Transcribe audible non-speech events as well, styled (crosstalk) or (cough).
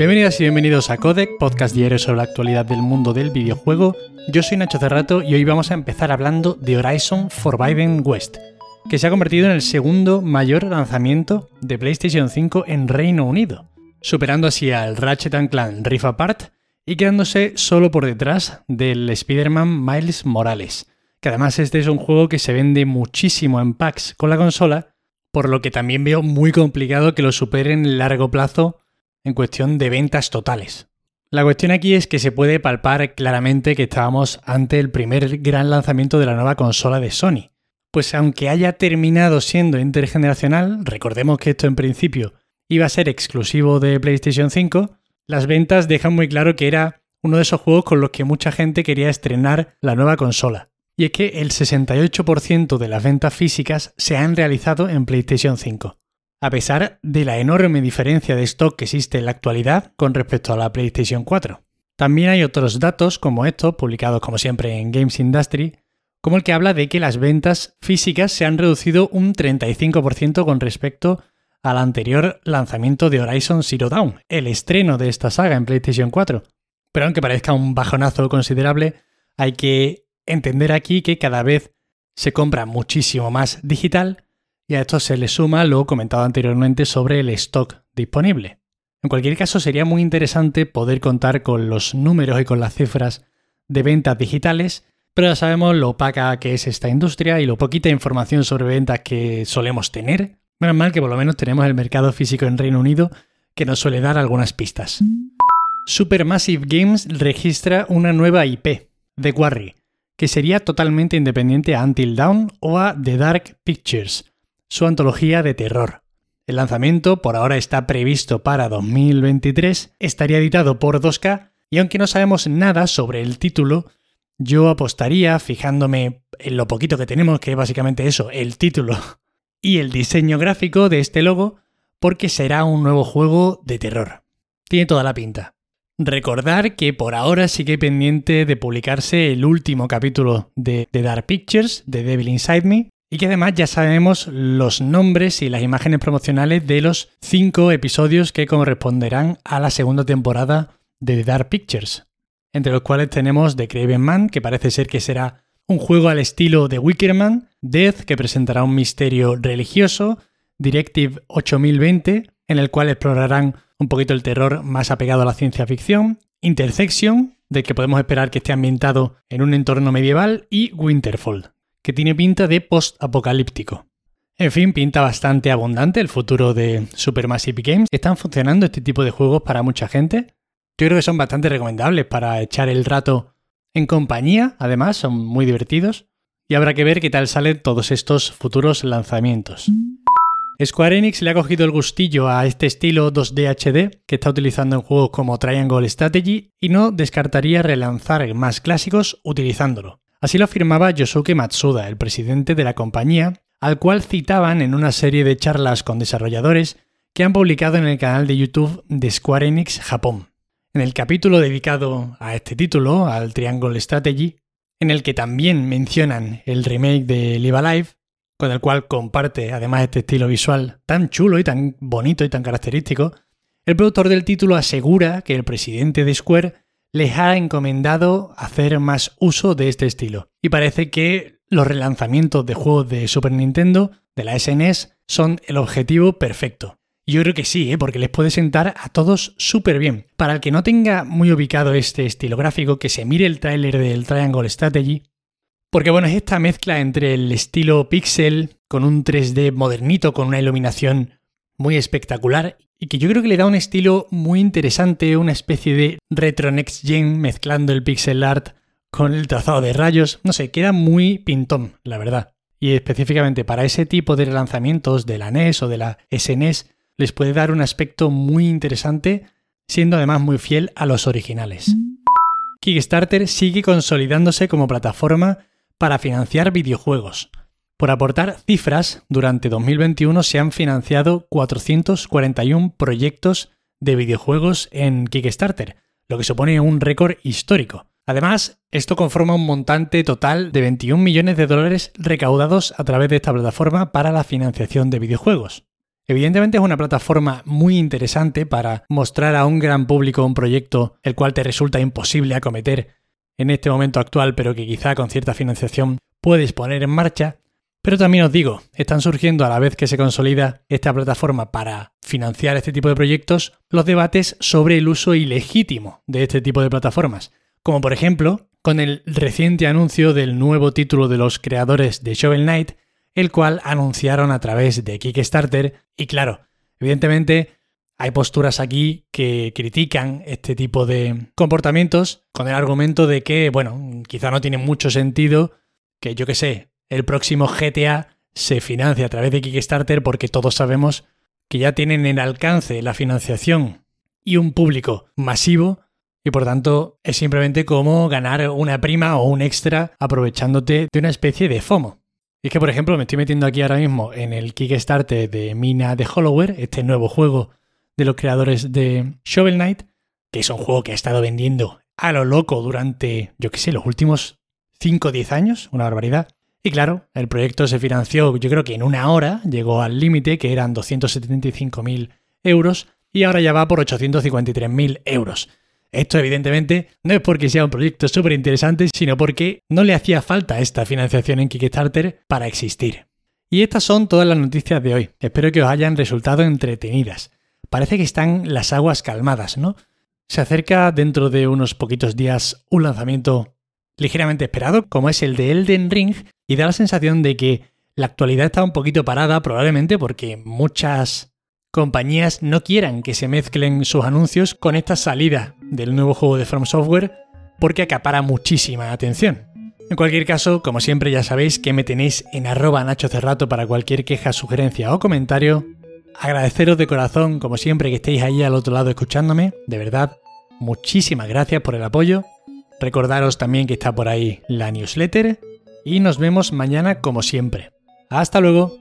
Bienvenidas y bienvenidos a Codec, podcast diario sobre la actualidad del mundo del videojuego. Yo soy Nacho Cerrato y hoy vamos a empezar hablando de Horizon Forbidden West, que se ha convertido en el segundo mayor lanzamiento de PlayStation 5 en Reino Unido, superando así al Ratchet Clank Rift Apart y quedándose solo por detrás del Spider-Man Miles Morales, que además este es un juego que se vende muchísimo en packs con la consola, por lo que también veo muy complicado que lo superen en largo plazo en cuestión de ventas totales. La cuestión aquí es que se puede palpar claramente que estábamos ante el primer gran lanzamiento de la nueva consola de Sony. Pues aunque haya terminado siendo intergeneracional, recordemos que esto en principio iba a ser exclusivo de PlayStation 5, las ventas dejan muy claro que era uno de esos juegos con los que mucha gente quería estrenar la nueva consola. Y es que el 68% de las ventas físicas se han realizado en PlayStation 5 a pesar de la enorme diferencia de stock que existe en la actualidad con respecto a la PlayStation 4. También hay otros datos como estos, publicados como siempre en Games Industry, como el que habla de que las ventas físicas se han reducido un 35% con respecto al anterior lanzamiento de Horizon Zero Dawn, el estreno de esta saga en PlayStation 4. Pero aunque parezca un bajonazo considerable, hay que entender aquí que cada vez se compra muchísimo más digital y a esto se le suma lo comentado anteriormente sobre el stock disponible. En cualquier caso, sería muy interesante poder contar con los números y con las cifras de ventas digitales, pero ya sabemos lo opaca que es esta industria y lo poquita información sobre ventas que solemos tener. Menos mal que por lo menos tenemos el mercado físico en Reino Unido que nos suele dar algunas pistas. Supermassive Games registra una nueva IP, The Quarry, que sería totalmente independiente a Until Dawn o a The Dark Pictures, su antología de terror. El lanzamiento por ahora está previsto para 2023, estaría editado por 2K y aunque no sabemos nada sobre el título, yo apostaría, fijándome en lo poquito que tenemos, que es básicamente eso, el título (laughs) y el diseño gráfico de este logo, porque será un nuevo juego de terror. Tiene toda la pinta. Recordar que por ahora sigue pendiente de publicarse el último capítulo de The Dark Pictures, de Devil Inside Me, y que además ya sabemos los nombres y las imágenes promocionales de los cinco episodios que corresponderán a la segunda temporada de The Dark Pictures, entre los cuales tenemos The Craven Man, que parece ser que será un juego al estilo de Wickerman, Death, que presentará un misterio religioso, Directive 8020, en el cual explorarán un poquito el terror más apegado a la ciencia ficción, Intersection, del que podemos esperar que esté ambientado en un entorno medieval, y Winterfall, tiene pinta de post-apocalíptico. En fin, pinta bastante abundante el futuro de Supermassive Games. ¿Están funcionando este tipo de juegos para mucha gente? Yo creo que son bastante recomendables para echar el rato en compañía, además, son muy divertidos. Y habrá que ver qué tal salen todos estos futuros lanzamientos. Square Enix le ha cogido el gustillo a este estilo 2D HD que está utilizando en juegos como Triangle Strategy y no descartaría relanzar más clásicos utilizándolo. Así lo afirmaba Yosuke Matsuda, el presidente de la compañía, al cual citaban en una serie de charlas con desarrolladores que han publicado en el canal de YouTube de Square Enix Japón. En el capítulo dedicado a este título, al Triangle Strategy, en el que también mencionan el remake de Live Alive, con el cual comparte además este estilo visual tan chulo y tan bonito y tan característico, el productor del título asegura que el presidente de Square les ha encomendado hacer más uso de este estilo. Y parece que los relanzamientos de juegos de Super Nintendo, de la SNES, e son el objetivo perfecto. Yo creo que sí, ¿eh? porque les puede sentar a todos súper bien. Para el que no tenga muy ubicado este estilo gráfico, que se mire el tráiler del Triangle Strategy, porque bueno, es esta mezcla entre el estilo pixel con un 3D modernito, con una iluminación muy espectacular y que yo creo que le da un estilo muy interesante, una especie de retro next gen mezclando el pixel art con el trazado de rayos, no sé, queda muy pintón, la verdad. Y específicamente para ese tipo de lanzamientos de la NES o de la SNES les puede dar un aspecto muy interesante, siendo además muy fiel a los originales. Kickstarter sigue consolidándose como plataforma para financiar videojuegos. Por aportar cifras, durante 2021 se han financiado 441 proyectos de videojuegos en Kickstarter, lo que supone un récord histórico. Además, esto conforma un montante total de 21 millones de dólares recaudados a través de esta plataforma para la financiación de videojuegos. Evidentemente es una plataforma muy interesante para mostrar a un gran público un proyecto el cual te resulta imposible acometer en este momento actual, pero que quizá con cierta financiación puedes poner en marcha. Pero también os digo, están surgiendo a la vez que se consolida esta plataforma para financiar este tipo de proyectos, los debates sobre el uso ilegítimo de este tipo de plataformas, como por ejemplo con el reciente anuncio del nuevo título de los creadores de Shovel Knight, el cual anunciaron a través de Kickstarter. Y claro, evidentemente hay posturas aquí que critican este tipo de comportamientos con el argumento de que, bueno, quizá no tiene mucho sentido que, yo que sé, el próximo GTA se financie a través de Kickstarter porque todos sabemos que ya tienen en alcance la financiación y un público masivo y por tanto es simplemente como ganar una prima o un extra aprovechándote de una especie de FOMO. Y es que, por ejemplo, me estoy metiendo aquí ahora mismo en el Kickstarter de Mina de Hollowware, este nuevo juego de los creadores de Shovel Knight, que es un juego que ha estado vendiendo a lo loco durante, yo qué sé, los últimos 5 o 10 años, una barbaridad. Y claro, el proyecto se financió, yo creo que en una hora, llegó al límite, que eran 275.000 euros, y ahora ya va por 853.000 euros. Esto evidentemente no es porque sea un proyecto súper interesante, sino porque no le hacía falta esta financiación en Kickstarter para existir. Y estas son todas las noticias de hoy. Espero que os hayan resultado entretenidas. Parece que están las aguas calmadas, ¿no? Se acerca dentro de unos poquitos días un lanzamiento ligeramente esperado, como es el de Elden Ring, y da la sensación de que la actualidad está un poquito parada, probablemente porque muchas compañías no quieran que se mezclen sus anuncios con esta salida del nuevo juego de From Software porque acapara muchísima atención. En cualquier caso, como siempre ya sabéis que me tenéis en arroba Nacho Cerrato para cualquier queja, sugerencia o comentario. Agradeceros de corazón, como siempre, que estéis ahí al otro lado escuchándome. De verdad, muchísimas gracias por el apoyo. Recordaros también que está por ahí la newsletter y nos vemos mañana como siempre. Hasta luego.